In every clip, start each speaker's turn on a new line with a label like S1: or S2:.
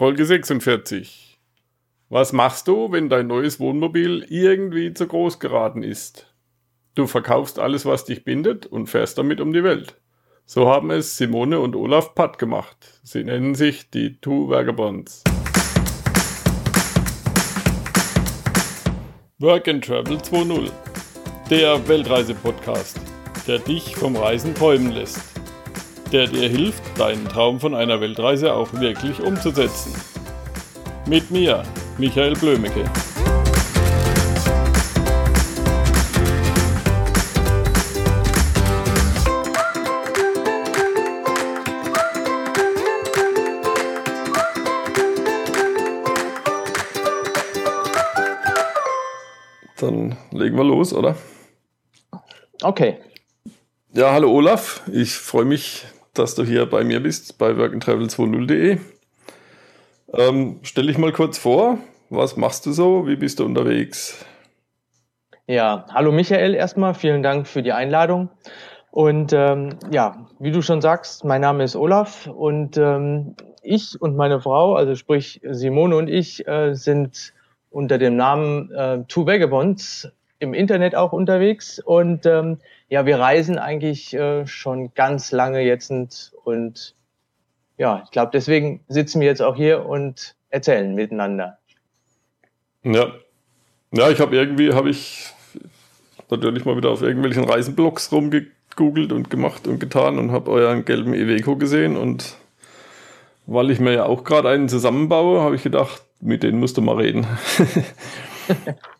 S1: Folge 46. Was machst du, wenn dein neues Wohnmobil irgendwie zu groß geraten ist? Du verkaufst alles, was dich bindet und fährst damit um die Welt. So haben es Simone und Olaf Patt gemacht. Sie nennen sich die Two Vagabonds. Work and Travel 2.0. Der Weltreise-Podcast, der dich vom Reisen träumen lässt der dir hilft, deinen Traum von einer Weltreise auch wirklich umzusetzen. Mit mir, Michael Blömecke. Dann legen wir los, oder?
S2: Okay.
S1: Ja, hallo Olaf. Ich freue mich, dass du hier bei mir bist, bei workandtravel20.de. Ähm, stell dich mal kurz vor, was machst du so, wie bist du unterwegs?
S2: Ja, hallo Michael erstmal, vielen Dank für die Einladung. Und ähm, ja, wie du schon sagst, mein Name ist Olaf und ähm, ich und meine Frau, also sprich Simone und ich, äh, sind unter dem Namen äh, Two Vagabonds im Internet auch unterwegs und ähm, ja, wir reisen eigentlich äh, schon ganz lange jetzt und, und ja, ich glaube, deswegen sitzen wir jetzt auch hier und erzählen miteinander.
S1: Ja, ja, ich habe irgendwie, habe ich natürlich mal wieder auf irgendwelchen Reisenblogs rumgegoogelt und gemacht und getan und habe euren gelben Iveco gesehen und weil ich mir ja auch gerade einen zusammenbaue, habe ich gedacht, mit denen musst du mal reden.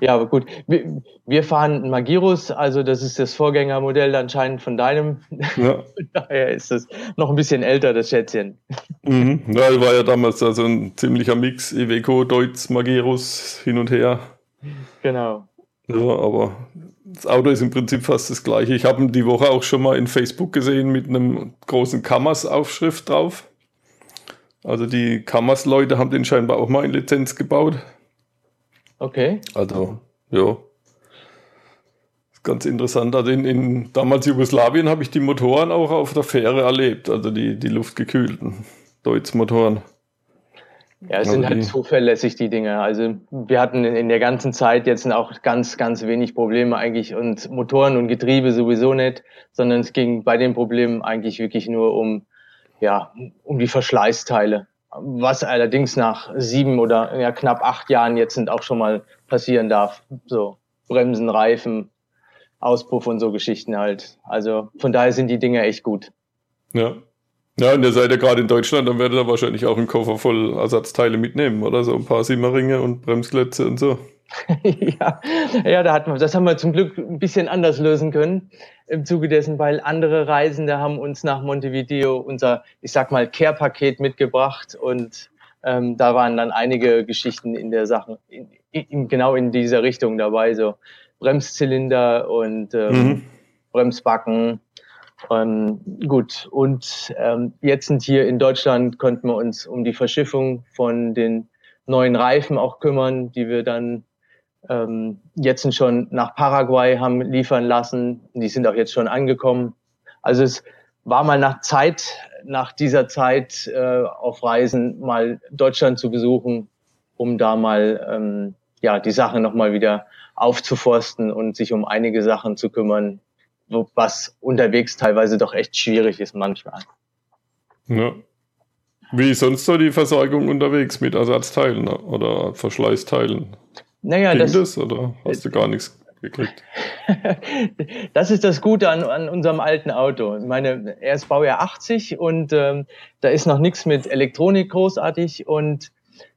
S2: Ja, aber gut. Wir, wir fahren Magirus, also das ist das Vorgängermodell anscheinend von deinem. Ja. Daher ist das noch ein bisschen älter, das Schätzchen.
S1: Mhm. Ja, war ja damals also ein ziemlicher Mix, Iveco, Deutz, Magirus, hin und her.
S2: Genau.
S1: Ja, aber das Auto ist im Prinzip fast das gleiche. Ich habe ihn die Woche auch schon mal in Facebook gesehen mit einem großen Kammers-Aufschrift drauf. Also die Kammers-Leute haben den scheinbar auch mal in Lizenz gebaut.
S2: Okay.
S1: Also, ja. Ganz interessant. Also in, in damals Jugoslawien habe ich die Motoren auch auf der Fähre erlebt, also die, die luftgekühlten Deutz-Motoren.
S2: Ja, es sind halt zuverlässig, die Dinge. Also wir hatten in, in der ganzen Zeit jetzt auch ganz, ganz wenig Probleme eigentlich und Motoren und Getriebe sowieso nicht, sondern es ging bei den Problemen eigentlich wirklich nur um, ja, um die Verschleißteile was allerdings nach sieben oder ja, knapp acht Jahren jetzt sind auch schon mal passieren darf. So Bremsen, Reifen, Auspuff und so Geschichten halt. Also von daher sind die Dinge echt gut.
S1: Ja. Ja, und ihr seid ja gerade in Deutschland, dann werdet ihr wahrscheinlich auch einen Koffer voll Ersatzteile mitnehmen, oder? So ein paar Simmeringe und Bremsklötze und so.
S2: ja, ja, da hat man, das haben wir zum Glück ein bisschen anders lösen können im Zuge dessen, weil andere Reisende haben uns nach Montevideo unser, ich sag mal, Care-Paket mitgebracht und ähm, da waren dann einige Geschichten in der Sache, in, in, genau in dieser Richtung dabei, so Bremszylinder und ähm, mhm. Bremsbacken. Ähm, gut, und ähm, jetzt sind hier in Deutschland, konnten wir uns um die Verschiffung von den neuen Reifen auch kümmern, die wir dann ähm, jetzt schon nach Paraguay haben liefern lassen. Die sind auch jetzt schon angekommen. Also es war mal nach Zeit, nach dieser Zeit äh, auf Reisen mal Deutschland zu besuchen, um da mal ähm, ja die Sache nochmal wieder aufzuforsten und sich um einige Sachen zu kümmern, was unterwegs teilweise doch echt schwierig ist manchmal.
S1: Ja. Wie sonst so die Versorgung unterwegs mit Ersatzteilen oder Verschleißteilen?
S2: Naja, das,
S1: das oder hast du gar nichts gekriegt?
S2: das ist das Gute an, an unserem alten Auto. Ich meine, er ist Baujahr 80 und ähm, da ist noch nichts mit Elektronik großartig und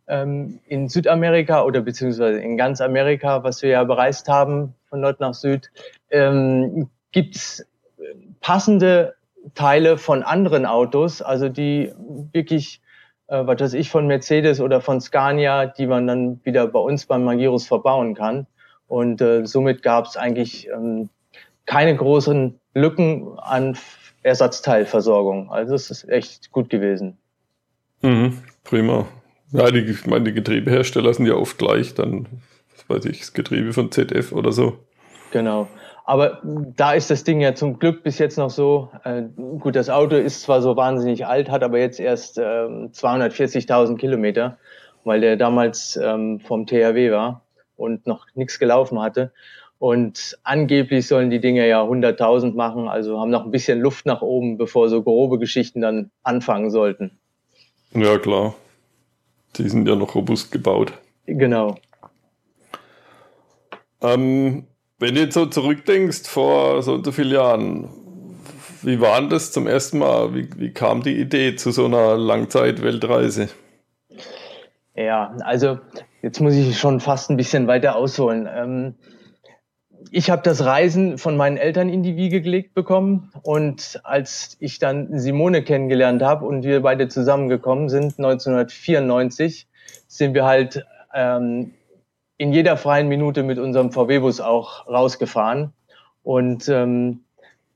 S2: ähm, in Südamerika oder beziehungsweise in ganz Amerika, was wir ja bereist haben, von Nord nach Süd, ähm, gibt's passende Teile von anderen Autos, also die wirklich äh, was weiß ich, von Mercedes oder von Scania, die man dann wieder bei uns beim Magirus verbauen kann. Und äh, somit gab es eigentlich ähm, keine großen Lücken an Ersatzteilversorgung. Also es ist echt gut gewesen.
S1: Mhm, prima. Ja, die, ich meine, die Getriebehersteller sind ja oft gleich, dann, was weiß ich, das Getriebe von ZF oder so.
S2: Genau. Aber da ist das Ding ja zum Glück bis jetzt noch so. Äh, gut, das Auto ist zwar so wahnsinnig alt, hat aber jetzt erst ähm, 240.000 Kilometer, weil der damals ähm, vom THW war und noch nichts gelaufen hatte. Und angeblich sollen die Dinge ja 100.000 machen, also haben noch ein bisschen Luft nach oben, bevor so grobe Geschichten dann anfangen sollten.
S1: Ja, klar. Die sind ja noch robust gebaut.
S2: Genau.
S1: Ähm, wenn du jetzt so zurückdenkst, vor so und so vielen Jahren, wie war das zum ersten Mal? Wie, wie kam die Idee zu so einer Langzeit-Weltreise?
S2: Ja, also jetzt muss ich schon fast ein bisschen weiter ausholen. Ähm, ich habe das Reisen von meinen Eltern in die Wiege gelegt bekommen und als ich dann Simone kennengelernt habe und wir beide zusammengekommen sind, 1994, sind wir halt ähm, in jeder freien Minute mit unserem VW-Bus auch rausgefahren und ähm,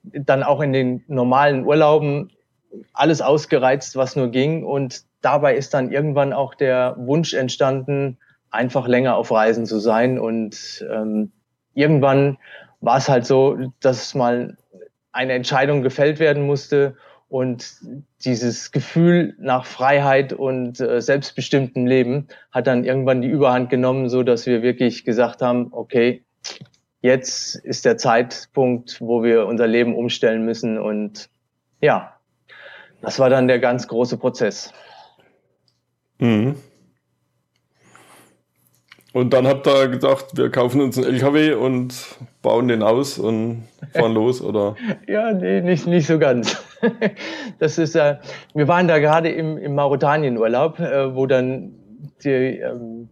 S2: dann auch in den normalen Urlauben alles ausgereizt, was nur ging. Und dabei ist dann irgendwann auch der Wunsch entstanden, einfach länger auf Reisen zu sein. Und ähm, irgendwann war es halt so, dass mal eine Entscheidung gefällt werden musste und dieses Gefühl nach Freiheit und äh, selbstbestimmtem Leben hat dann irgendwann die Überhand genommen, so dass wir wirklich gesagt haben, okay, jetzt ist der Zeitpunkt, wo wir unser Leben umstellen müssen und ja, das war dann der ganz große Prozess.
S1: Mhm. Und dann habt ihr gedacht, wir kaufen uns einen LKW und bauen den aus und fahren los, oder?
S2: Ja, nee, nicht, nicht so ganz. Das ist, äh, wir waren da gerade im, im Mauretanien-Urlaub, äh, wo dann die, ähm,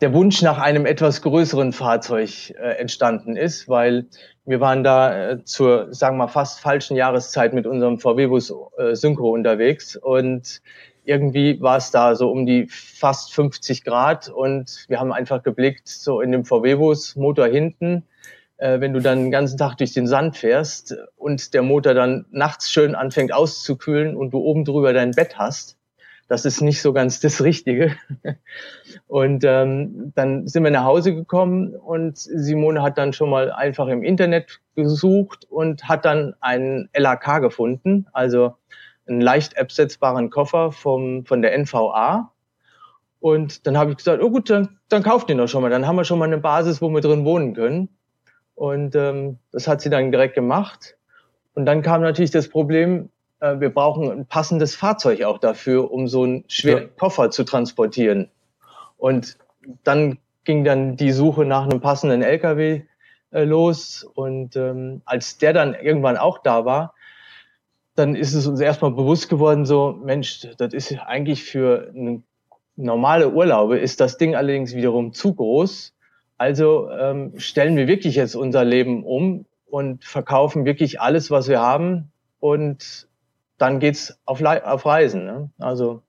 S2: der Wunsch nach einem etwas größeren Fahrzeug äh, entstanden ist, weil wir waren da äh, zur, sagen wir mal, fast falschen Jahreszeit mit unserem VW-Bus äh, Synchro unterwegs und irgendwie war es da so um die fast 50 Grad und wir haben einfach geblickt, so in dem VW-Bus, Motor hinten, äh, wenn du dann den ganzen Tag durch den Sand fährst und der Motor dann nachts schön anfängt auszukühlen und du oben drüber dein Bett hast, das ist nicht so ganz das Richtige. Und ähm, dann sind wir nach Hause gekommen und Simone hat dann schon mal einfach im Internet gesucht und hat dann einen LAK gefunden, also einen leicht absetzbaren Koffer vom, von der NVA. Und dann habe ich gesagt, oh gut, dann, dann kauft den doch schon mal. Dann haben wir schon mal eine Basis, wo wir drin wohnen können. Und ähm, das hat sie dann direkt gemacht. Und dann kam natürlich das Problem, äh, wir brauchen ein passendes Fahrzeug auch dafür, um so einen schweren ja. Koffer zu transportieren. Und dann ging dann die Suche nach einem passenden LKW äh, los. Und ähm, als der dann irgendwann auch da war, dann ist es uns erstmal bewusst geworden, so, Mensch, das ist eigentlich für eine normale Urlaube, ist das Ding allerdings wiederum zu groß. Also ähm, stellen wir wirklich jetzt unser Leben um und verkaufen wirklich alles, was wir haben und dann geht's auf, auf Reisen. Ne? Also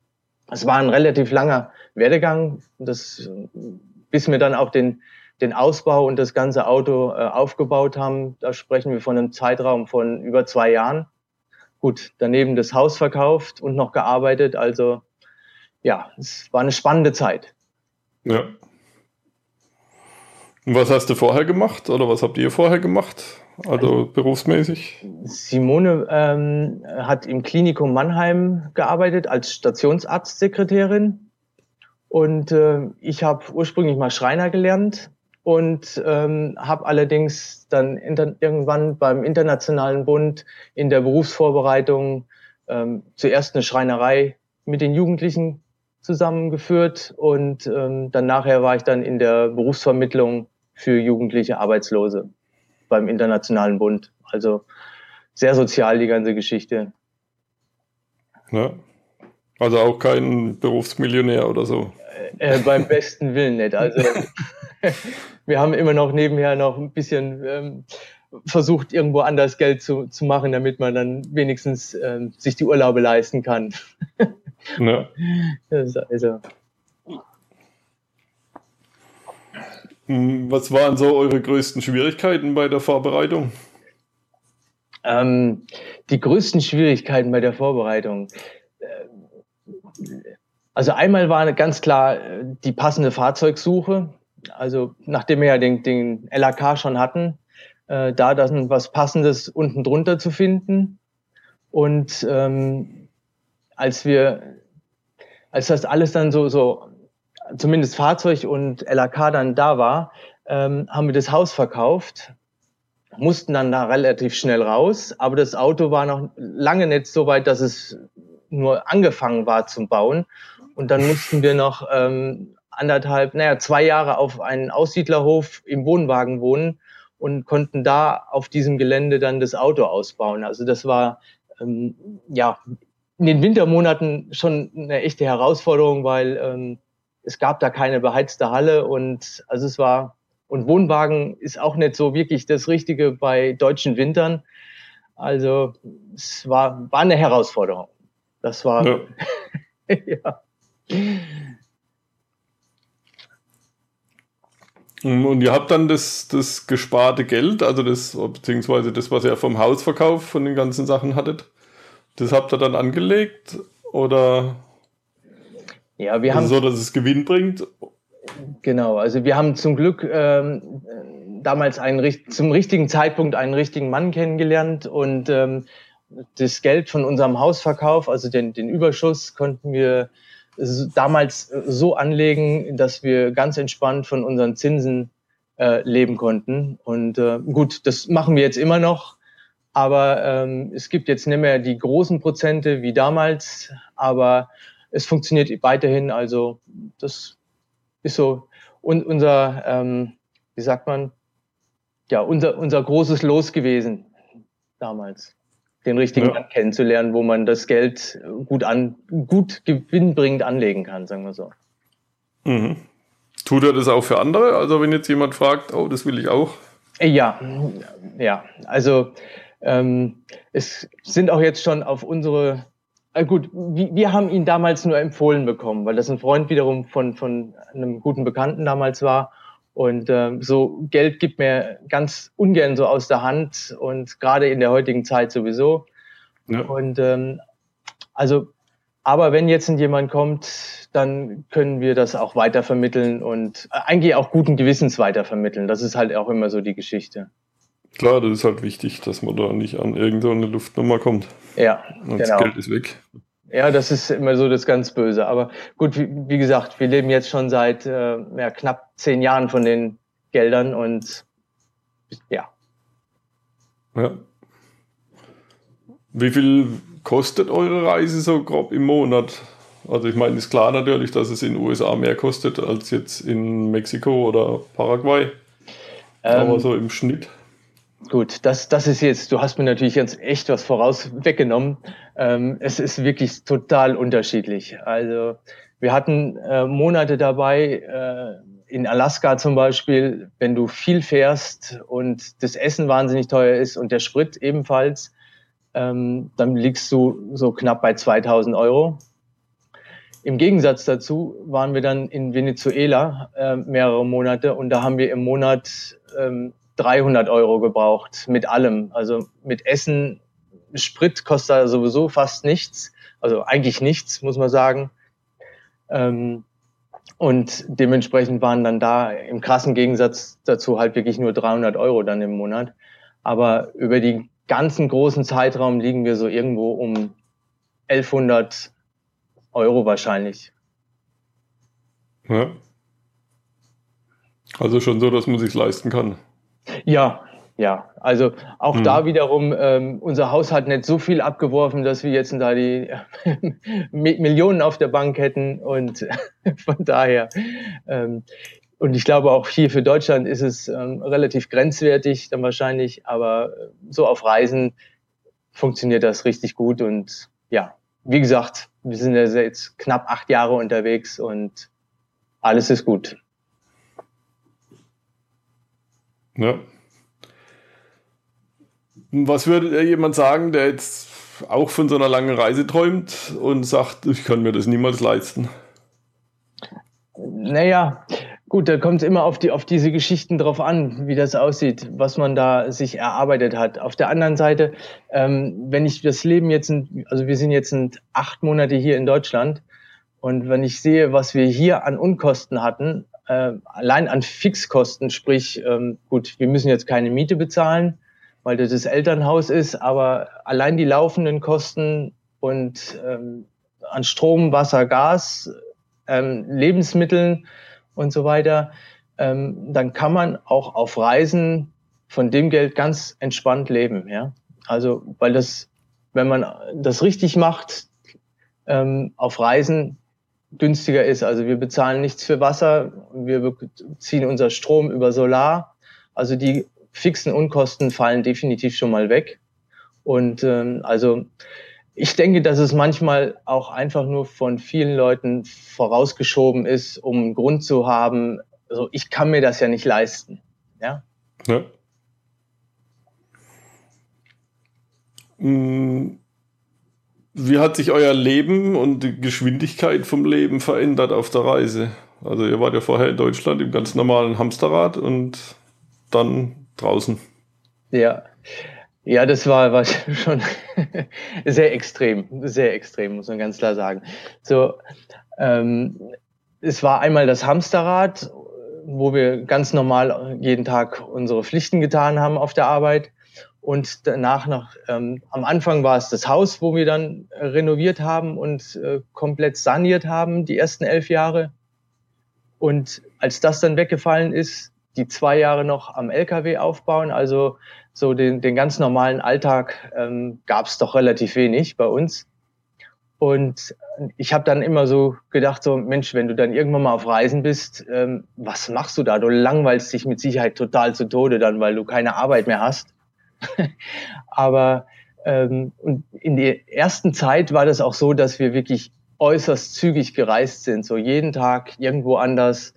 S2: es war ein relativ langer Werdegang, das, bis wir dann auch den, den Ausbau und das ganze Auto äh, aufgebaut haben. Da sprechen wir von einem Zeitraum von über zwei Jahren gut, daneben das Haus verkauft und noch gearbeitet. Also ja, es war eine spannende Zeit.
S1: Ja. Und was hast du vorher gemacht oder was habt ihr vorher gemacht? Also, also berufsmäßig?
S2: Simone ähm, hat im Klinikum Mannheim gearbeitet als Stationsarztsekretärin und äh, ich habe ursprünglich mal Schreiner gelernt und ähm, habe allerdings dann irgendwann beim Internationalen Bund in der Berufsvorbereitung ähm, zuerst eine Schreinerei mit den Jugendlichen zusammengeführt und ähm, dann nachher war ich dann in der Berufsvermittlung für jugendliche Arbeitslose beim Internationalen Bund. Also sehr sozial die ganze Geschichte.
S1: Ja. Also auch kein Berufsmillionär oder so.
S2: Äh, beim besten Willen nicht. Also wir haben immer noch nebenher noch ein bisschen ähm, versucht, irgendwo anders Geld zu, zu machen, damit man dann wenigstens ähm, sich die Urlaube leisten kann. ja.
S1: also. Hm, was waren so eure größten Schwierigkeiten bei der Vorbereitung?
S2: Ähm, die größten Schwierigkeiten bei der Vorbereitung. Äh, also einmal war ganz klar äh, die passende Fahrzeugsuche. Also nachdem wir ja den, den LAK schon hatten, äh, da dann was Passendes unten drunter zu finden. Und ähm, als wir, als das alles dann so, so zumindest Fahrzeug und LAK dann da war, ähm, haben wir das Haus verkauft, mussten dann da relativ schnell raus, aber das Auto war noch lange nicht so weit, dass es nur angefangen war zum Bauen. Und dann mussten wir noch ähm, anderthalb, naja, zwei Jahre auf einen Aussiedlerhof im Wohnwagen wohnen und konnten da auf diesem Gelände dann das Auto ausbauen. Also das war ähm, ja in den Wintermonaten schon eine echte Herausforderung, weil ähm, es gab da keine beheizte Halle und also es war und Wohnwagen ist auch nicht so wirklich das Richtige bei deutschen Wintern. Also es war, war eine Herausforderung. Das war ja. ja.
S1: Und ihr habt dann das, das gesparte Geld, also das, beziehungsweise das, was ihr vom Hausverkauf von den ganzen Sachen hattet, das habt ihr dann angelegt oder
S2: ja, wir haben
S1: so, dass es Gewinn bringt?
S2: Genau, also wir haben zum Glück ähm, damals einen, zum richtigen Zeitpunkt einen richtigen Mann kennengelernt und ähm, das Geld von unserem Hausverkauf, also den, den Überschuss, konnten wir damals so anlegen, dass wir ganz entspannt von unseren Zinsen äh, leben konnten. Und äh, gut, das machen wir jetzt immer noch, aber ähm, es gibt jetzt nicht mehr die großen Prozente wie damals, aber es funktioniert weiterhin. Also das ist so und unser, ähm, wie sagt man, ja, unser, unser großes Los gewesen damals. Den richtigen ja. Mann kennenzulernen, wo man das Geld gut an, gut gewinnbringend anlegen kann, sagen wir so.
S1: Mhm. Tut er das auch für andere? Also wenn jetzt jemand fragt, oh, das will ich auch.
S2: Ja, ja. Also ähm, es sind auch jetzt schon auf unsere äh, gut, wir haben ihn damals nur empfohlen bekommen, weil das ein Freund wiederum von, von einem guten Bekannten damals war. Und ähm, so Geld gibt mir ganz ungern so aus der Hand und gerade in der heutigen Zeit sowieso. Ja. Und ähm, also, aber wenn jetzt jemand kommt, dann können wir das auch weitervermitteln und äh, eigentlich auch guten Gewissens weitervermitteln. Das ist halt auch immer so die Geschichte.
S1: Klar, das ist halt wichtig, dass man da nicht an irgendeine Luftnummer kommt.
S2: Ja,
S1: und genau. Das Geld ist weg.
S2: Ja, das ist immer so das ganz Böse. Aber gut, wie, wie gesagt, wir leben jetzt schon seit äh, ja, knapp zehn Jahren von den Geldern und ja.
S1: Ja. Wie viel kostet eure Reise so grob im Monat? Also ich meine, ist klar natürlich, dass es in den USA mehr kostet als jetzt in Mexiko oder Paraguay. Ähm, Aber so im Schnitt.
S2: Gut, das, das ist jetzt, du hast mir natürlich jetzt echt was voraus weggenommen. Ähm, es ist wirklich total unterschiedlich. Also wir hatten äh, Monate dabei, äh, in Alaska zum Beispiel, wenn du viel fährst und das Essen wahnsinnig teuer ist und der Sprit ebenfalls, ähm, dann liegst du so knapp bei 2000 Euro. Im Gegensatz dazu waren wir dann in Venezuela äh, mehrere Monate und da haben wir im Monat ähm, 300 Euro gebraucht mit allem. Also mit Essen, Sprit kostet sowieso fast nichts. Also eigentlich nichts, muss man sagen. Ähm, und dementsprechend waren dann da im krassen Gegensatz dazu halt wirklich nur 300 Euro dann im Monat. Aber über die ganzen großen Zeitraum liegen wir so irgendwo um 1100 Euro wahrscheinlich.
S1: Ja. Also schon so, dass man sich leisten kann.
S2: Ja, ja, also auch hm. da wiederum, ähm, unser Haus hat nicht so viel abgeworfen, dass wir jetzt da die Millionen auf der Bank hätten und von daher. Ähm, und ich glaube auch hier für Deutschland ist es ähm, relativ grenzwertig dann wahrscheinlich, aber äh, so auf Reisen funktioniert das richtig gut und ja, wie gesagt, wir sind jetzt knapp acht Jahre unterwegs und alles ist gut.
S1: Ja. Was würde jemand sagen, der jetzt auch von so einer langen Reise träumt und sagt, ich kann mir das niemals leisten?
S2: Naja, gut, da kommt es immer auf, die, auf diese Geschichten drauf an, wie das aussieht, was man da sich erarbeitet hat. Auf der anderen Seite, ähm, wenn ich das Leben jetzt, also wir sind jetzt acht Monate hier in Deutschland und wenn ich sehe, was wir hier an Unkosten hatten, äh, allein an Fixkosten, sprich, ähm, gut, wir müssen jetzt keine Miete bezahlen, weil das das Elternhaus ist, aber allein die laufenden Kosten und ähm, an Strom, Wasser, Gas, ähm, Lebensmitteln und so weiter, ähm, dann kann man auch auf Reisen von dem Geld ganz entspannt leben. Ja? Also, weil das, wenn man das richtig macht, ähm, auf Reisen günstiger ist. Also wir bezahlen nichts für Wasser, wir beziehen unser Strom über Solar. Also die fixen Unkosten fallen definitiv schon mal weg. Und ähm, also ich denke, dass es manchmal auch einfach nur von vielen Leuten vorausgeschoben ist, um einen Grund zu haben, also ich kann mir das ja nicht leisten. Ja. ja.
S1: Mm, wie hat sich euer Leben und die Geschwindigkeit vom Leben verändert auf der Reise? Also ihr wart ja vorher in Deutschland im ganz normalen Hamsterrad und dann draußen.
S2: Ja, ja, das war, war schon sehr extrem, sehr extrem, muss man ganz klar sagen. So, ähm, es war einmal das Hamsterrad, wo wir ganz normal jeden Tag unsere Pflichten getan haben auf der Arbeit. Und danach noch, ähm, am Anfang war es das Haus, wo wir dann äh, renoviert haben und äh, komplett saniert haben, die ersten elf Jahre. Und als das dann weggefallen ist, die zwei Jahre noch am LKW aufbauen, also so den, den ganz normalen Alltag ähm, gab es doch relativ wenig bei uns. Und ich habe dann immer so gedacht, so Mensch, wenn du dann irgendwann mal auf Reisen bist, ähm, was machst du da? Du langweilst dich mit Sicherheit total zu Tode dann, weil du keine Arbeit mehr hast. Aber ähm, in der ersten Zeit war das auch so, dass wir wirklich äußerst zügig gereist sind, so jeden Tag irgendwo anders.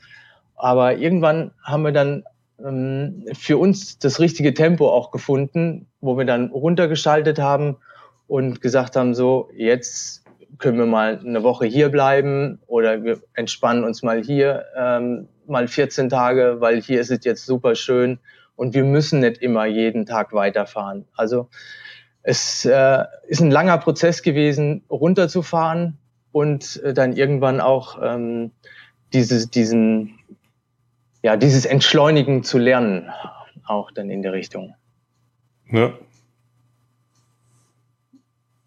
S2: Aber irgendwann haben wir dann ähm, für uns das richtige Tempo auch gefunden, wo wir dann runtergeschaltet haben und gesagt haben, so jetzt können wir mal eine Woche hier bleiben oder wir entspannen uns mal hier ähm, mal 14 Tage, weil hier ist es jetzt super schön und wir müssen nicht immer jeden Tag weiterfahren. Also es äh, ist ein langer Prozess gewesen, runterzufahren und äh, dann irgendwann auch ähm, dieses, diesen, ja, dieses Entschleunigen zu lernen, auch dann in der Richtung.
S1: Ja.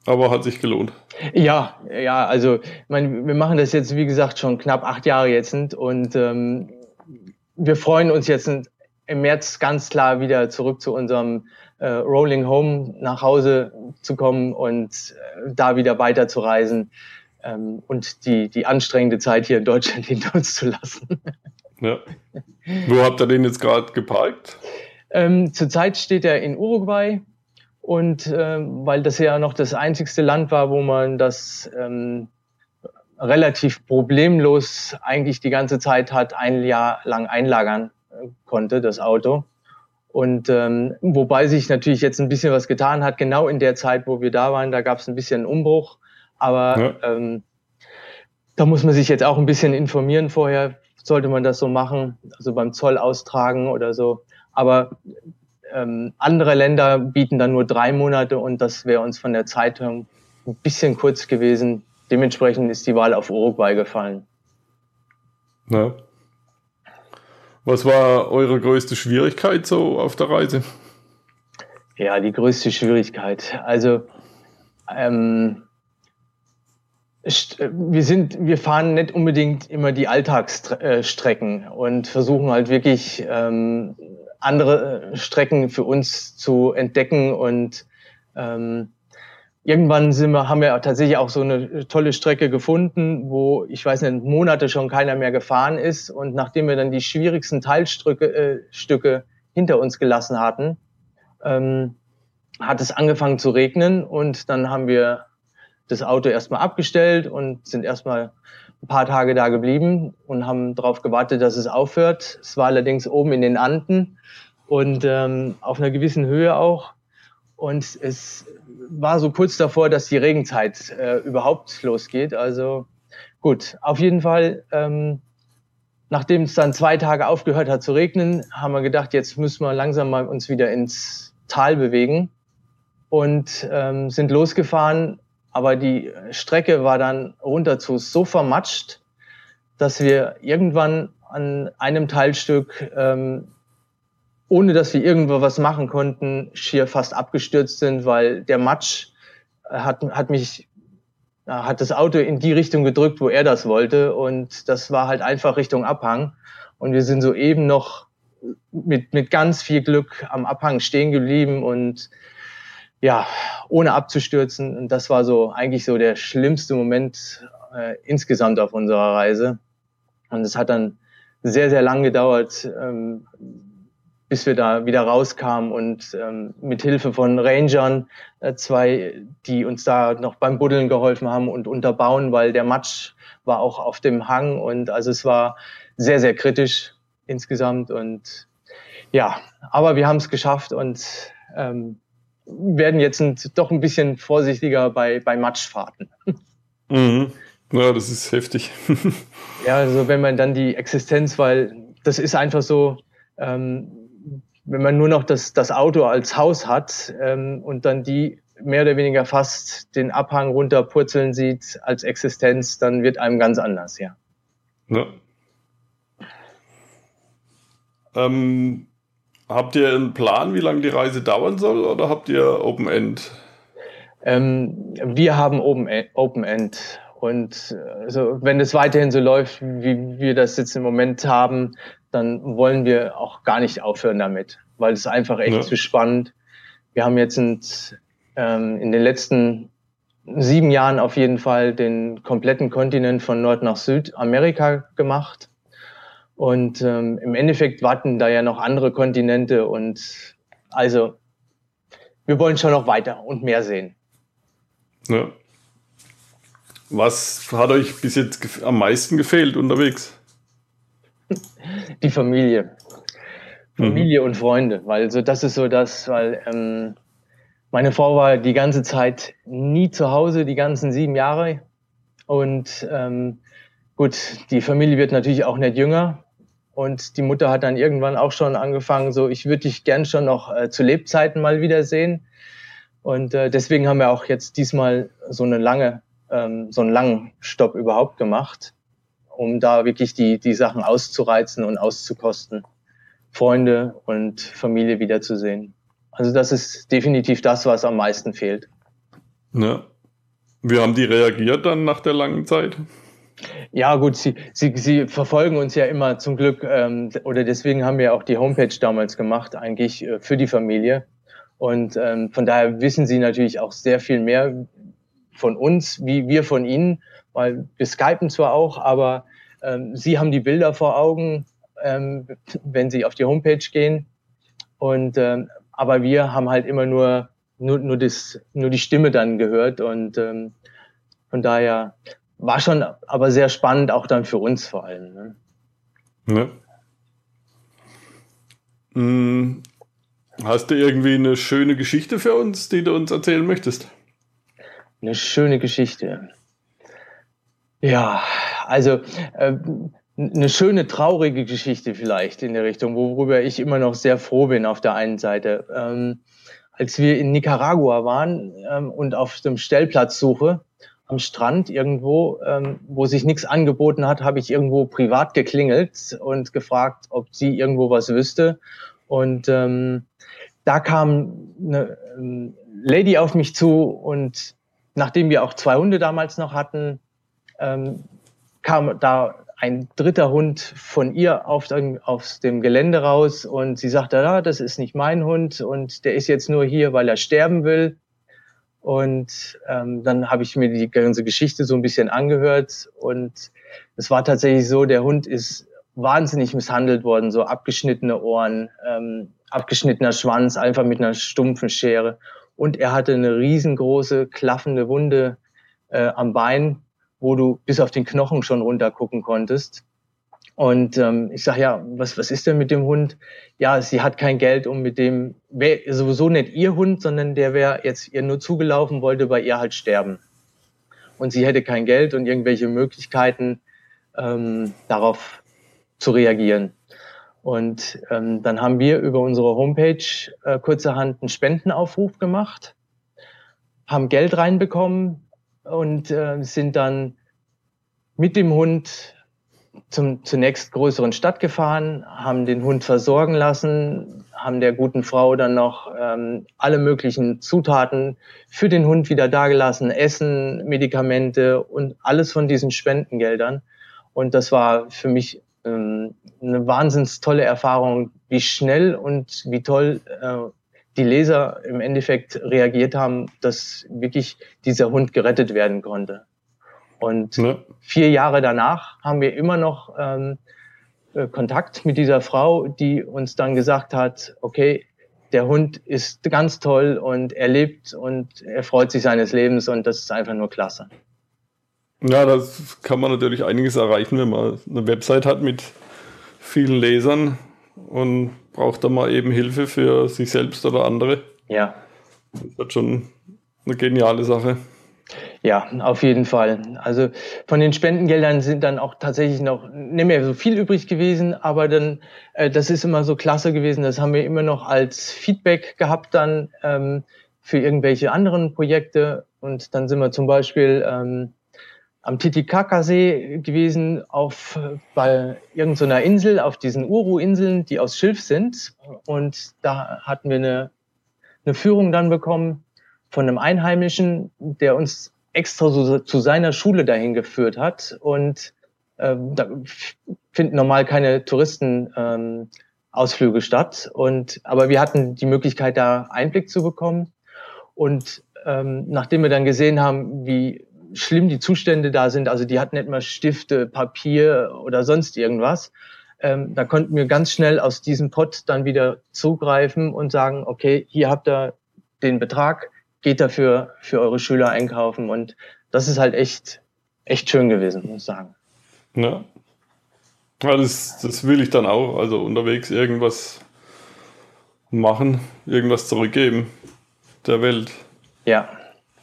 S1: Aber hat sich gelohnt.
S2: Ja, ja, also ich meine, wir machen das jetzt, wie gesagt, schon knapp acht Jahre jetzt und ähm, wir freuen uns jetzt im März ganz klar wieder zurück zu unserem äh, Rolling Home nach Hause zu kommen und äh, da wieder weiterzureisen ähm, und die, die anstrengende Zeit hier in Deutschland hinter uns zu lassen.
S1: Ja. Wo habt ihr den jetzt gerade geparkt?
S2: Ähm, zurzeit steht er in Uruguay und äh, weil das ja noch das einzigste Land war, wo man das ähm, relativ problemlos eigentlich die ganze Zeit hat ein Jahr lang einlagern konnte, das Auto. Und ähm, wobei sich natürlich jetzt ein bisschen was getan hat, genau in der Zeit, wo wir da waren, da gab es ein bisschen einen Umbruch. Aber ja. ähm, da muss man sich jetzt auch ein bisschen informieren vorher. Sollte man das so machen, also beim Zoll austragen oder so. Aber ähm, andere Länder bieten dann nur drei Monate und das wäre uns von der Zeitung ein bisschen kurz gewesen. Dementsprechend ist die Wahl auf Uruguay gefallen.
S1: Ja. Was war eure größte Schwierigkeit so auf der Reise?
S2: Ja, die größte Schwierigkeit. Also ähm, wir sind, wir fahren nicht unbedingt immer die Alltagsstrecken und versuchen halt wirklich ähm, andere Strecken für uns zu entdecken und ähm, irgendwann sind wir, haben wir tatsächlich auch so eine tolle Strecke gefunden, wo ich weiß nicht, Monate schon keiner mehr gefahren ist. Und nachdem wir dann die schwierigsten Teilstücke äh, Stücke hinter uns gelassen hatten, ähm, hat es angefangen zu regnen und dann haben wir das Auto erstmal abgestellt und sind erstmal ein paar Tage da geblieben und haben darauf gewartet, dass es aufhört. Es war allerdings oben in den Anden und ähm, auf einer gewissen Höhe auch. Und es war so kurz davor, dass die Regenzeit äh, überhaupt losgeht. Also gut, auf jeden Fall, ähm, nachdem es dann zwei Tage aufgehört hat zu regnen, haben wir gedacht, jetzt müssen wir langsam mal uns wieder ins Tal bewegen und ähm, sind losgefahren. Aber die Strecke war dann runter zu so vermatscht, dass wir irgendwann an einem Teilstück, ähm, ohne dass wir irgendwo was machen konnten, schier fast abgestürzt sind, weil der Matsch hat, hat mich, hat das Auto in die Richtung gedrückt, wo er das wollte. Und das war halt einfach Richtung Abhang. Und wir sind soeben noch mit, mit ganz viel Glück am Abhang stehen geblieben und ja, ohne abzustürzen. Und das war so eigentlich so der schlimmste Moment äh, insgesamt auf unserer Reise. Und es hat dann sehr, sehr lang gedauert, ähm, bis wir da wieder rauskamen und ähm, mit Hilfe von Rangern, äh, zwei, die uns da noch beim Buddeln geholfen haben und unterbauen, weil der Matsch war auch auf dem Hang und also es war sehr, sehr kritisch insgesamt und ja, aber wir haben es geschafft und ähm, werden jetzt ein, doch ein bisschen vorsichtiger bei, bei Matschfahrten.
S1: Mhm. Ja, das ist heftig.
S2: ja, also wenn man dann die Existenz, weil das ist einfach so, ähm, wenn man nur noch das, das Auto als Haus hat ähm, und dann die mehr oder weniger fast den Abhang runterpurzeln sieht als Existenz, dann wird einem ganz anders, ja. ja.
S1: Ähm, habt ihr einen Plan, wie lange die Reise dauern soll oder habt ihr Open End?
S2: Ähm, wir haben Open, Open End. Und also, wenn es weiterhin so läuft, wie wir das jetzt im Moment haben, dann wollen wir auch gar nicht aufhören damit, weil es einfach echt ja. zu spannend. Wir haben jetzt in, ähm, in den letzten sieben Jahren auf jeden Fall den kompletten Kontinent von Nord nach Südamerika gemacht. Und ähm, im Endeffekt warten da ja noch andere Kontinente und also wir wollen schon noch weiter und mehr sehen.
S1: Ja. Was hat euch bis jetzt am meisten gefehlt unterwegs?
S2: Die Familie. Familie mhm. und Freunde, weil so das ist so das, weil ähm, meine Frau war die ganze Zeit nie zu Hause, die ganzen sieben Jahre. Und ähm, gut, die Familie wird natürlich auch nicht jünger. Und die Mutter hat dann irgendwann auch schon angefangen, so, ich würde dich gern schon noch äh, zu Lebzeiten mal wiedersehen. Und äh, deswegen haben wir auch jetzt diesmal so eine lange, ähm, so einen langen Stopp überhaupt gemacht, um da wirklich die, die Sachen auszureizen und auszukosten, Freunde und Familie wiederzusehen. Also das ist definitiv das, was am meisten fehlt.
S1: Ja. Wie haben die reagiert dann nach der langen Zeit?
S2: Ja, gut, sie, sie, sie verfolgen uns ja immer zum Glück, ähm, oder deswegen haben wir auch die Homepage damals gemacht, eigentlich äh, für die Familie. Und ähm, von daher wissen sie natürlich auch sehr viel mehr von uns, wie wir von ihnen, weil wir skypen zwar auch, aber ähm, sie haben die Bilder vor Augen, ähm, wenn sie auf die Homepage gehen. Und ähm, aber wir haben halt immer nur nur, nur, das, nur die Stimme dann gehört und ähm, von daher war schon aber sehr spannend, auch dann für uns vor allem. Ne? Ja.
S1: Hm, hast du irgendwie eine schöne Geschichte für uns, die du uns erzählen möchtest?
S2: Eine schöne Geschichte. Ja, also äh, eine schöne traurige Geschichte vielleicht in der Richtung, worüber ich immer noch sehr froh bin auf der einen Seite. Ähm, als wir in Nicaragua waren ähm, und auf dem Stellplatzsuche, am Strand irgendwo, ähm, wo sich nichts angeboten hat, habe ich irgendwo privat geklingelt und gefragt, ob sie irgendwo was wüsste. Und ähm, da kam eine ähm, Lady auf mich zu und nachdem wir auch zwei Hunde damals noch hatten, ähm, kam da ein dritter Hund von ihr auf, auf dem Gelände raus und sie sagte, ja, das ist nicht mein Hund und der ist jetzt nur hier, weil er sterben will. Und ähm, dann habe ich mir die ganze Geschichte so ein bisschen angehört und es war tatsächlich so, der Hund ist wahnsinnig misshandelt worden, so abgeschnittene Ohren, ähm, abgeschnittener Schwanz, einfach mit einer stumpfen Schere. Und er hatte eine riesengroße, klaffende Wunde äh, am Bein, wo du bis auf den Knochen schon runter gucken konntest. Und ähm, ich sage, ja, was, was ist denn mit dem Hund? Ja, sie hat kein Geld, um mit dem, wäre sowieso nicht ihr Hund, sondern der wäre jetzt ihr nur zugelaufen, wollte bei ihr halt sterben. Und sie hätte kein Geld und irgendwelche Möglichkeiten, ähm, darauf zu reagieren. Und ähm, dann haben wir über unsere Homepage äh, kurzerhand einen Spendenaufruf gemacht, haben Geld reinbekommen und äh, sind dann mit dem Hund zum zunächst größeren Stadt gefahren, haben den Hund versorgen lassen, haben der guten Frau dann noch ähm, alle möglichen Zutaten für den Hund wieder dagelassen, Essen, Medikamente und alles von diesen Spendengeldern. Und das war für mich ähm, eine wahnsinns tolle Erfahrung, wie schnell und wie toll äh, die Leser im Endeffekt reagiert haben, dass wirklich dieser Hund gerettet werden konnte. Und ja. vier Jahre danach haben wir immer noch ähm, äh, Kontakt mit dieser Frau, die uns dann gesagt hat, okay, der Hund ist ganz toll und er lebt und er freut sich seines Lebens und das ist einfach nur klasse.
S1: Ja, das kann man natürlich einiges erreichen, wenn man eine Website hat mit vielen Lesern und braucht da mal eben Hilfe für sich selbst oder andere.
S2: Ja.
S1: Das ist schon eine geniale Sache.
S2: Ja, auf jeden Fall. Also von den Spendengeldern sind dann auch tatsächlich noch nicht mehr so viel übrig gewesen, aber dann, äh, das ist immer so klasse gewesen. Das haben wir immer noch als Feedback gehabt dann ähm, für irgendwelche anderen Projekte. Und dann sind wir zum Beispiel ähm, am Titicacasee gewesen, auf bei irgendeiner Insel, auf diesen Uru-Inseln, die aus Schilf sind. Und da hatten wir eine, eine Führung dann bekommen von einem Einheimischen, der uns extra so zu seiner Schule dahin geführt hat. Und ähm, da finden normal keine Touristenausflüge ähm, statt. Und aber wir hatten die Möglichkeit, da Einblick zu bekommen. Und ähm, nachdem wir dann gesehen haben, wie schlimm die Zustände da sind, also die hatten nicht mal Stifte, Papier oder sonst irgendwas, ähm, da konnten wir ganz schnell aus diesem Pott dann wieder zugreifen und sagen, okay, hier habt ihr den Betrag, geht dafür für eure Schüler einkaufen und das ist halt echt, echt schön gewesen, muss ich sagen.
S1: Ja. ja das, das will ich dann auch, also unterwegs irgendwas machen, irgendwas zurückgeben der Welt.
S2: Ja,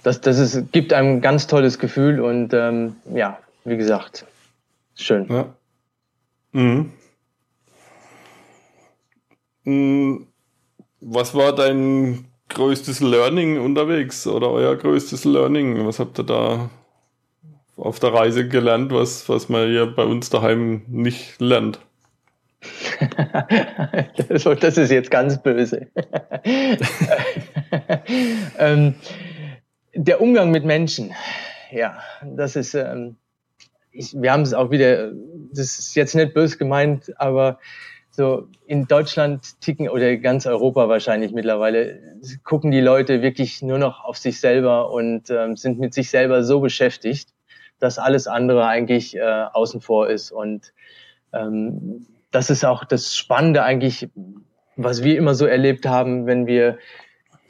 S2: das, das ist, gibt einem ein ganz tolles Gefühl und ähm, ja, wie gesagt, schön. Ja. Mhm.
S1: mhm. Was war dein größtes Learning unterwegs oder euer größtes Learning? Was habt ihr da auf der Reise gelernt, was, was man hier bei uns daheim nicht lernt?
S2: das ist jetzt ganz böse. ähm, der Umgang mit Menschen, ja, das ist, ähm, ich, wir haben es auch wieder, das ist jetzt nicht böse gemeint, aber so in Deutschland ticken oder ganz Europa wahrscheinlich mittlerweile gucken die Leute wirklich nur noch auf sich selber und ähm, sind mit sich selber so beschäftigt, dass alles andere eigentlich äh, außen vor ist. Und ähm, das ist auch das Spannende eigentlich, was wir immer so erlebt haben, wenn wir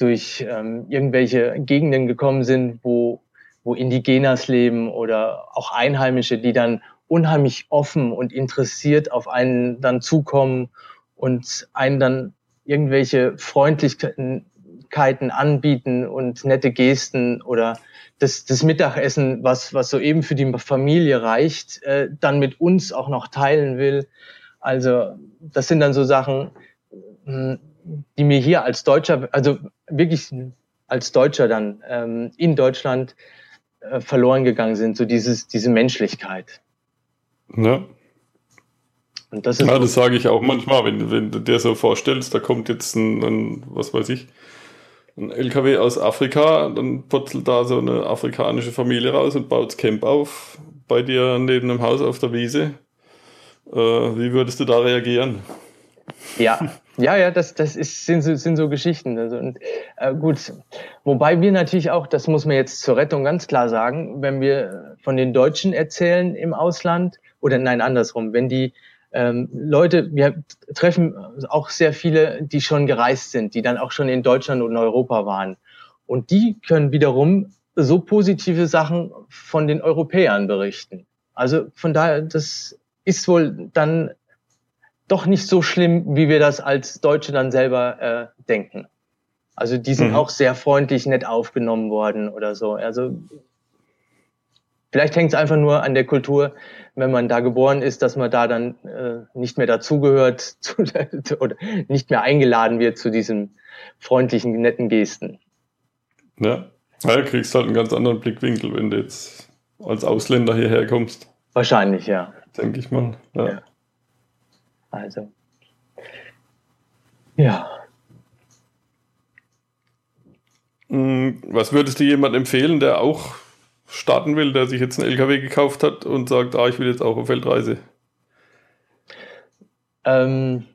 S2: durch ähm, irgendwelche Gegenden gekommen sind, wo, wo Indigenas leben oder auch Einheimische, die dann unheimlich offen und interessiert auf einen dann zukommen und einen dann irgendwelche Freundlichkeiten anbieten und nette Gesten oder das, das Mittagessen, was, was soeben für die Familie reicht, äh, dann mit uns auch noch teilen will. Also das sind dann so Sachen, hm, die mir hier als Deutscher, also wirklich als Deutscher dann ähm, in Deutschland äh, verloren gegangen sind, so dieses, diese Menschlichkeit.
S1: Ja. Und das ist ja, das sage ich auch manchmal, wenn, wenn du dir so vorstellst, da kommt jetzt ein, ein, was weiß ich, ein LKW aus Afrika, dann putzelt da so eine afrikanische Familie raus und baut das Camp auf bei dir neben dem Haus auf der Wiese. Äh, wie würdest du da reagieren?
S2: Ja, ja, ja, das, das ist, sind, so, sind so Geschichten. Also, und, äh, gut, wobei wir natürlich auch, das muss man jetzt zur Rettung ganz klar sagen, wenn wir von den Deutschen erzählen im Ausland, oder nein, andersrum, wenn die ähm, Leute, wir treffen auch sehr viele, die schon gereist sind, die dann auch schon in Deutschland und Europa waren. Und die können wiederum so positive Sachen von den Europäern berichten. Also von daher, das ist wohl dann doch nicht so schlimm, wie wir das als Deutsche dann selber äh, denken. Also die sind mhm. auch sehr freundlich, nett aufgenommen worden oder so. Also vielleicht hängt es einfach nur an der Kultur, wenn man da geboren ist, dass man da dann äh, nicht mehr dazugehört zu, oder nicht mehr eingeladen wird zu diesen freundlichen, netten Gesten.
S1: Ja, ja du kriegst halt einen ganz anderen Blickwinkel, wenn du jetzt als Ausländer hierher kommst.
S2: Wahrscheinlich, ja.
S1: denke ich mal. Ja. ja.
S2: Also. Ja.
S1: Hm, was würdest du jemand empfehlen, der auch starten will, der sich jetzt einen LKW gekauft hat und sagt, ah, ich will jetzt auch auf Weltreise?
S2: Ähm,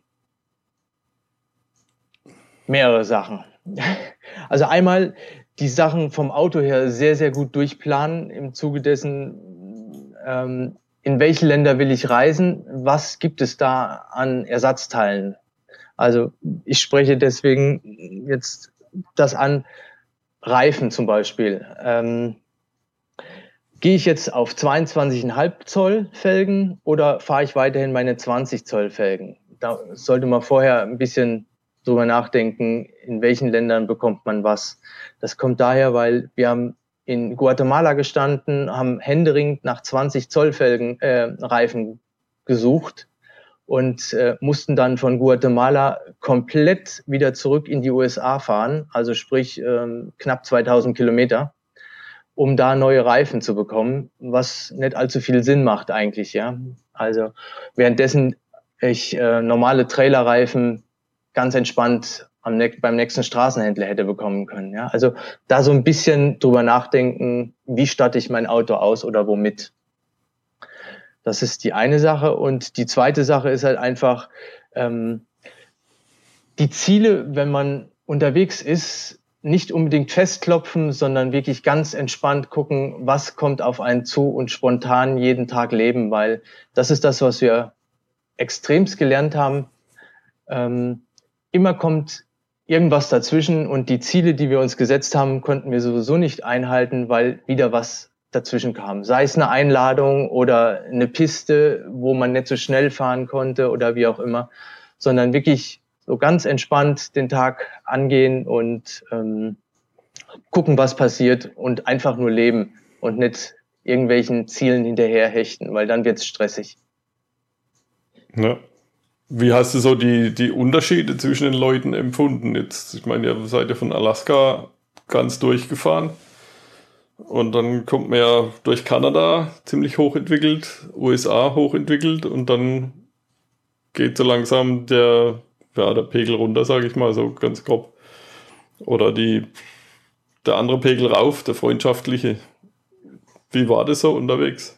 S2: mehrere Sachen. Also einmal die Sachen vom Auto her sehr, sehr gut durchplanen im Zuge dessen, ähm, in welche Länder will ich reisen, was gibt es da an Ersatzteilen. Also ich spreche deswegen jetzt das an, Reifen zum Beispiel. Ähm, Gehe ich jetzt auf 22,5 Zoll Felgen oder fahre ich weiterhin meine 20 Zoll Felgen? Da sollte man vorher ein bisschen drüber nachdenken, in welchen Ländern bekommt man was. Das kommt daher, weil wir haben in Guatemala gestanden, haben händeringend nach 20 Zoll Felgen, äh, Reifen gesucht und äh, mussten dann von Guatemala komplett wieder zurück in die USA fahren, also sprich ähm, knapp 2000 Kilometer, um da neue Reifen zu bekommen, was nicht allzu viel Sinn macht eigentlich, ja. Also währenddessen ich äh, normale Trailerreifen ganz entspannt am beim nächsten Straßenhändler hätte bekommen können, ja. Also da so ein bisschen drüber nachdenken, wie statte ich mein Auto aus oder womit. Das ist die eine Sache. Und die zweite Sache ist halt einfach, ähm, die Ziele, wenn man unterwegs ist, nicht unbedingt festklopfen, sondern wirklich ganz entspannt gucken, was kommt auf einen zu und spontan jeden Tag leben, weil das ist das, was wir extremst gelernt haben. Ähm, immer kommt irgendwas dazwischen und die Ziele, die wir uns gesetzt haben, konnten wir sowieso nicht einhalten, weil wieder was dazwischen kam. Sei es eine Einladung oder eine Piste, wo man nicht so schnell fahren konnte oder wie auch immer, sondern wirklich so ganz entspannt den Tag angehen und ähm, gucken, was passiert und einfach nur leben und nicht irgendwelchen Zielen hinterher hechten, weil dann wird es stressig.
S1: Ja. Wie hast du so die, die Unterschiede zwischen den Leuten empfunden? Jetzt, ich meine, ihr seid ja von Alaska ganz durchgefahren. Und dann kommt man ja durch Kanada ziemlich hochentwickelt, USA hochentwickelt und dann geht so langsam der, ja, der Pegel runter, sage ich mal, so ganz grob. Oder die, der andere Pegel rauf, der freundschaftliche. Wie war das so unterwegs?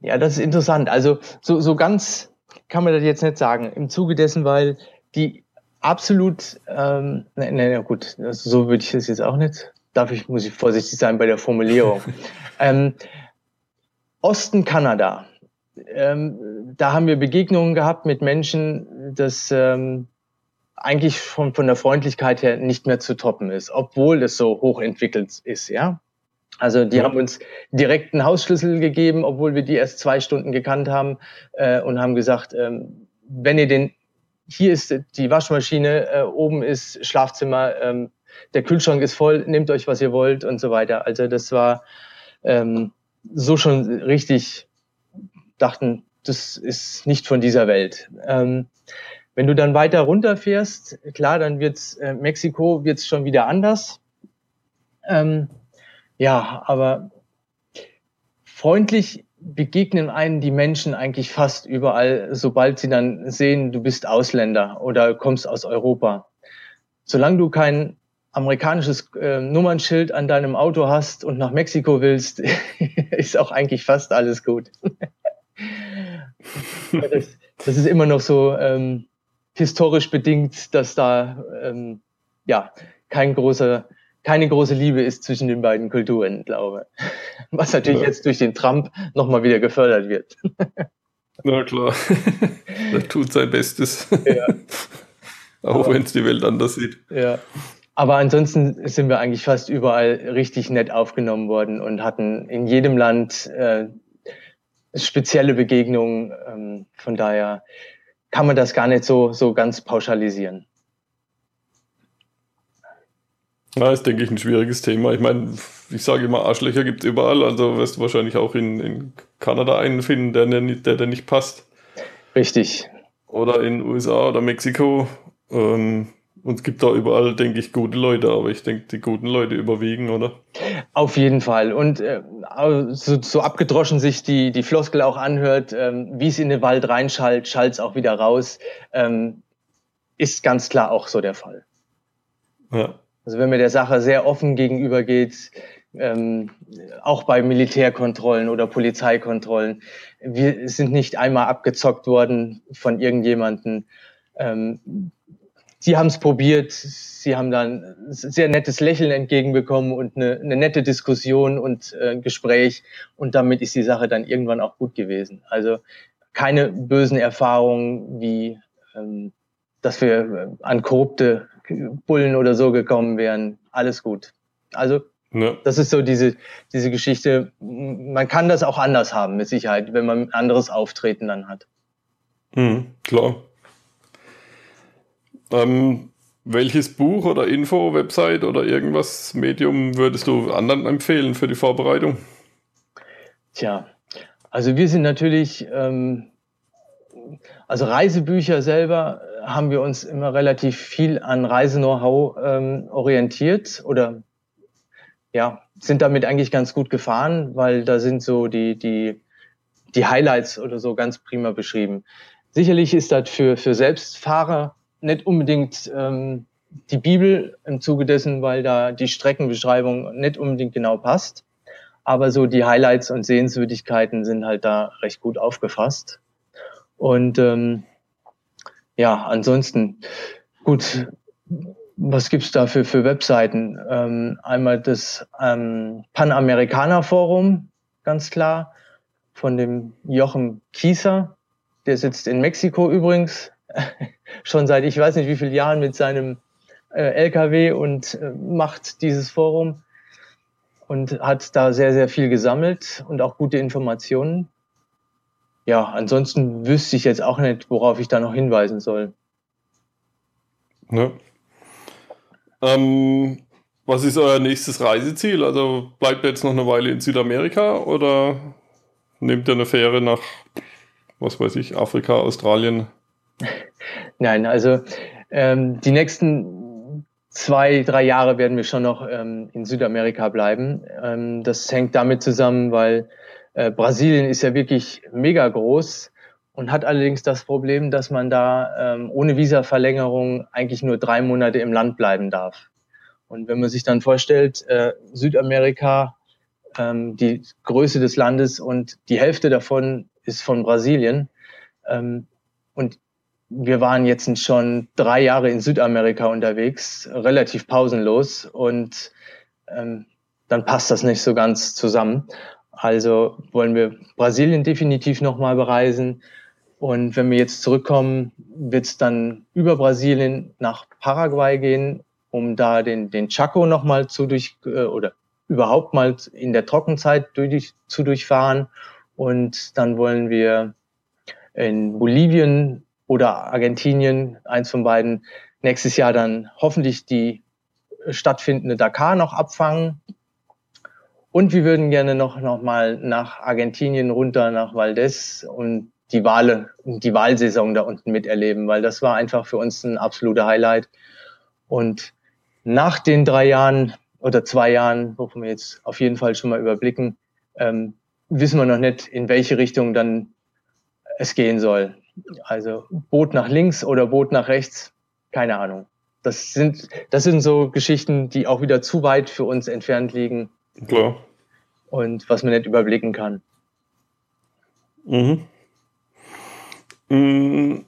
S2: Ja, das ist interessant. Also so, so ganz kann man das jetzt nicht sagen. Im Zuge dessen, weil die absolut, ähm, ne, ne, gut, so würde ich das jetzt auch nicht darf ich, muss ich vorsichtig sein bei der Formulierung. ähm, Osten Kanada. Ähm, da haben wir Begegnungen gehabt mit Menschen, das ähm, eigentlich von, von der Freundlichkeit her nicht mehr zu toppen ist, obwohl es so hochentwickelt ist, ja. Also die ja. haben uns direkt einen Hausschlüssel gegeben, obwohl wir die erst zwei Stunden gekannt haben äh, und haben gesagt, ähm, wenn ihr den, hier ist die Waschmaschine, äh, oben ist Schlafzimmer, ähm, der Kühlschrank ist voll, nehmt euch, was ihr wollt und so weiter. Also das war ähm, so schon richtig, dachten, das ist nicht von dieser Welt. Ähm, wenn du dann weiter runterfährst, klar, dann wird's äh, Mexiko wird's schon wieder anders. Ähm, ja, aber freundlich begegnen einen die Menschen eigentlich fast überall, sobald sie dann sehen, du bist Ausländer oder kommst aus Europa. Solange du kein amerikanisches äh, Nummernschild an deinem Auto hast und nach Mexiko willst, ist auch eigentlich fast alles gut. das, das, ist immer noch so ähm, historisch bedingt, dass da ähm, ja kein großer, keine große Liebe ist zwischen den beiden Kulturen, glaube. Was natürlich ja. jetzt durch den Trump nochmal wieder gefördert wird.
S1: Na klar, er tut sein Bestes. Ja. Auch wenn es die Welt anders sieht.
S2: Ja. Aber ansonsten sind wir eigentlich fast überall richtig nett aufgenommen worden und hatten in jedem Land äh, spezielle Begegnungen. Ähm, von daher kann man das gar nicht so, so ganz pauschalisieren.
S1: Ja, ist, denke ich, ein schwieriges Thema. Ich meine, ich sage immer, Arschlöcher gibt es überall, also wirst du wahrscheinlich auch in, in Kanada einen finden, der, der, der nicht passt.
S2: Richtig.
S1: Oder in USA oder Mexiko. Ähm, Und es gibt da überall, denke ich, gute Leute, aber ich denke, die guten Leute überwiegen, oder?
S2: Auf jeden Fall. Und äh, so, so abgedroschen sich die, die Floskel auch anhört, ähm, wie es in den Wald reinschallt, schallt es auch wieder raus, ähm, ist ganz klar auch so der Fall. Ja. Also wenn mir der Sache sehr offen gegenübergeht, ähm, auch bei Militärkontrollen oder Polizeikontrollen, wir sind nicht einmal abgezockt worden von irgendjemanden. Ähm, sie haben es probiert, sie haben dann sehr nettes Lächeln entgegenbekommen und eine, eine nette Diskussion und äh, Gespräch und damit ist die Sache dann irgendwann auch gut gewesen. Also keine bösen Erfahrungen wie, ähm, dass wir äh, an korrupte Bullen oder so gekommen wären. Alles gut. Also ja. das ist so diese, diese Geschichte. Man kann das auch anders haben, mit Sicherheit, wenn man ein anderes Auftreten dann hat.
S1: Mhm, klar. Ähm, welches Buch oder Info, Website oder irgendwas, Medium würdest du anderen empfehlen für die Vorbereitung?
S2: Tja, also wir sind natürlich, ähm, also Reisebücher selber haben wir uns immer relativ viel an Reise-Know-how ähm, orientiert oder ja, sind damit eigentlich ganz gut gefahren, weil da sind so die, die, die Highlights oder so ganz prima beschrieben. Sicherlich ist das für, für Selbstfahrer nicht unbedingt ähm, die Bibel im Zuge dessen, weil da die Streckenbeschreibung nicht unbedingt genau passt. Aber so die Highlights und Sehenswürdigkeiten sind halt da recht gut aufgefasst. Und ähm, ja, ansonsten, gut, was gibt's da für, für Webseiten? Ähm, einmal das ähm, Panamerikaner Forum, ganz klar, von dem Jochen Kieser. Der sitzt in Mexiko übrigens, schon seit ich weiß nicht wie vielen Jahren mit seinem äh, LKW und äh, macht dieses Forum und hat da sehr, sehr viel gesammelt und auch gute Informationen. Ja, ansonsten wüsste ich jetzt auch nicht, worauf ich da noch hinweisen soll.
S1: Ja. Ähm, was ist euer nächstes Reiseziel? Also bleibt ihr jetzt noch eine Weile in Südamerika oder nehmt ihr eine Fähre nach, was weiß ich, Afrika, Australien?
S2: Nein, also ähm, die nächsten zwei, drei Jahre werden wir schon noch ähm, in Südamerika bleiben. Ähm, das hängt damit zusammen, weil äh, Brasilien ist ja wirklich mega groß und hat allerdings das Problem, dass man da ähm, ohne Visaverlängerung eigentlich nur drei Monate im Land bleiben darf. Und wenn man sich dann vorstellt, äh, Südamerika, ähm, die Größe des Landes und die Hälfte davon ist von Brasilien. Ähm, und wir waren jetzt schon drei Jahre in Südamerika unterwegs, relativ pausenlos und ähm, dann passt das nicht so ganz zusammen. Also wollen wir Brasilien definitiv nochmal bereisen. Und wenn wir jetzt zurückkommen, wird es dann über Brasilien nach Paraguay gehen, um da den, den Chaco nochmal zu durch, äh, oder überhaupt mal in der Trockenzeit durch, zu durchfahren. Und dann wollen wir in Bolivien oder Argentinien, eins von beiden, nächstes Jahr dann hoffentlich die stattfindende Dakar noch abfangen. Und wir würden gerne noch, noch mal nach Argentinien runter, nach Valdez und die Wale, die Wahlsaison da unten miterleben, weil das war einfach für uns ein absoluter Highlight. Und nach den drei Jahren oder zwei Jahren, wovon wir jetzt auf jeden Fall schon mal überblicken, ähm, wissen wir noch nicht, in welche Richtung dann es gehen soll. Also Boot nach links oder Boot nach rechts, keine Ahnung. Das sind, das sind so Geschichten, die auch wieder zu weit für uns entfernt liegen.
S1: Klar.
S2: Und was man nicht überblicken kann.
S1: Mhm. Mhm.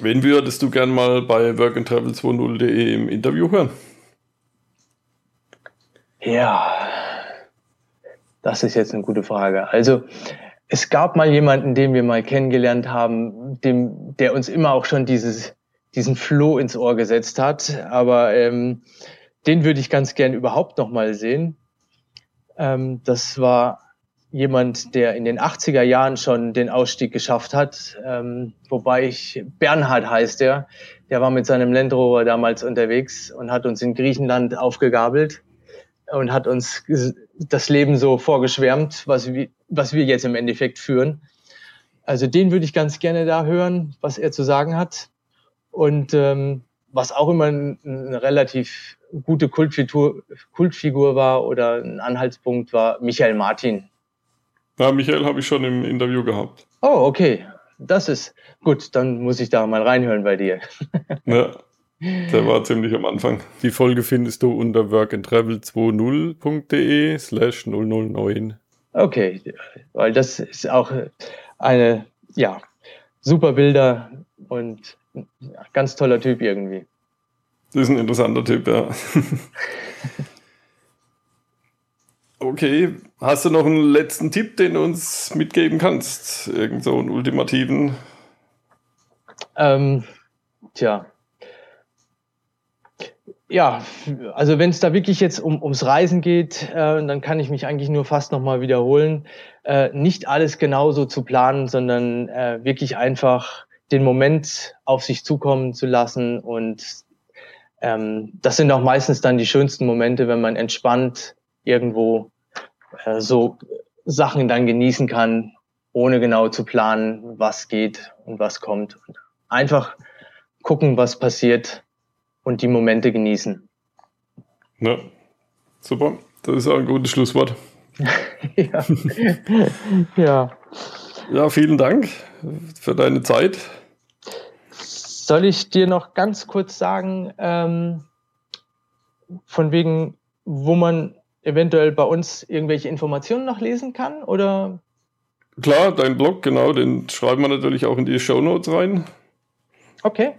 S1: Wen würdest du gern mal bei workandtravel20.de im Interview hören?
S2: Ja, das ist jetzt eine gute Frage. Also es gab mal jemanden, den wir mal kennengelernt haben, dem, der uns immer auch schon dieses, diesen Floh ins Ohr gesetzt hat. Aber ähm, den würde ich ganz gern überhaupt noch mal sehen. Ähm, das war jemand, der in den 80er Jahren schon den Ausstieg geschafft hat. Ähm, wobei ich, Bernhard heißt er, der war mit seinem Land Rover damals unterwegs und hat uns in Griechenland aufgegabelt und hat uns das Leben so vorgeschwärmt, was wir, was wir jetzt im Endeffekt führen. Also den würde ich ganz gerne da hören, was er zu sagen hat. Und ähm, was auch immer eine relativ gute Kultfigur, Kultfigur war oder ein Anhaltspunkt war, Michael Martin.
S1: Ja, Michael habe ich schon im Interview gehabt.
S2: Oh, okay. Das ist gut, dann muss ich da mal reinhören bei dir.
S1: ja, der war ziemlich am Anfang. Die Folge findest du unter workandtravel20.de slash 009.
S2: Okay, weil das ist auch eine, ja, super Bilder und ganz toller Typ irgendwie.
S1: Das ist ein interessanter Typ, ja. okay, hast du noch einen letzten Tipp, den du uns mitgeben kannst? Irgend so einen ultimativen?
S2: Ähm, tja. Ja, also wenn es da wirklich jetzt um, ums Reisen geht, äh, dann kann ich mich eigentlich nur fast nochmal wiederholen. Äh, nicht alles genauso zu planen, sondern äh, wirklich einfach den Moment auf sich zukommen zu lassen und ähm, das sind auch meistens dann die schönsten Momente, wenn man entspannt irgendwo äh, so Sachen dann genießen kann, ohne genau zu planen, was geht und was kommt. Und einfach gucken, was passiert und die Momente genießen.
S1: Ja, super. Das ist auch ein gutes Schlusswort.
S2: ja. ja.
S1: Ja, vielen Dank für deine Zeit.
S2: Soll ich dir noch ganz kurz sagen, ähm, von wegen, wo man eventuell bei uns irgendwelche Informationen noch lesen kann? Oder?
S1: Klar, dein Blog, genau, den schreiben wir natürlich auch in die Show Notes rein.
S2: Okay.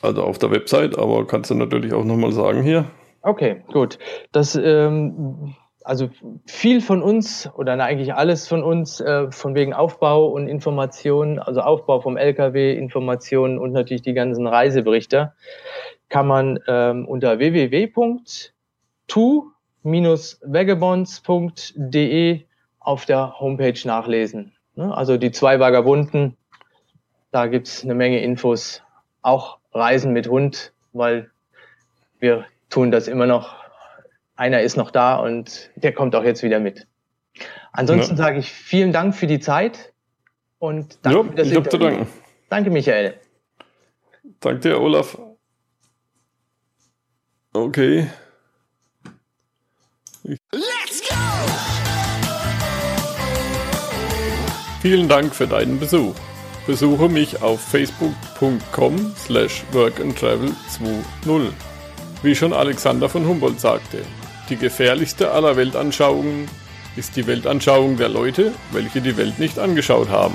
S1: Also auf der Website, aber kannst du natürlich auch nochmal sagen hier.
S2: Okay, gut. Das ähm, also viel von uns oder eigentlich alles von uns äh, von wegen Aufbau und Informationen, also Aufbau vom LKW, Informationen und natürlich die ganzen Reiseberichte, kann man ähm, unter www.tu-vagabonds.de auf der Homepage nachlesen. Ne? Also die zwei Vagabunden, da gibt's eine Menge Infos, auch Reisen mit Hund, weil wir tun das immer noch einer ist noch da und der kommt auch jetzt wieder mit. Ansonsten ja. sage ich vielen Dank für die Zeit und
S1: danke ja, für das ich habe zu danken.
S2: Danke, Michael.
S1: Danke dir, Olaf. Okay. Let's go! Vielen Dank für deinen Besuch. Besuche mich auf facebook.com slash workandtravel20. Wie schon Alexander von Humboldt sagte, die gefährlichste aller Weltanschauungen ist die Weltanschauung der Leute, welche die Welt nicht angeschaut haben.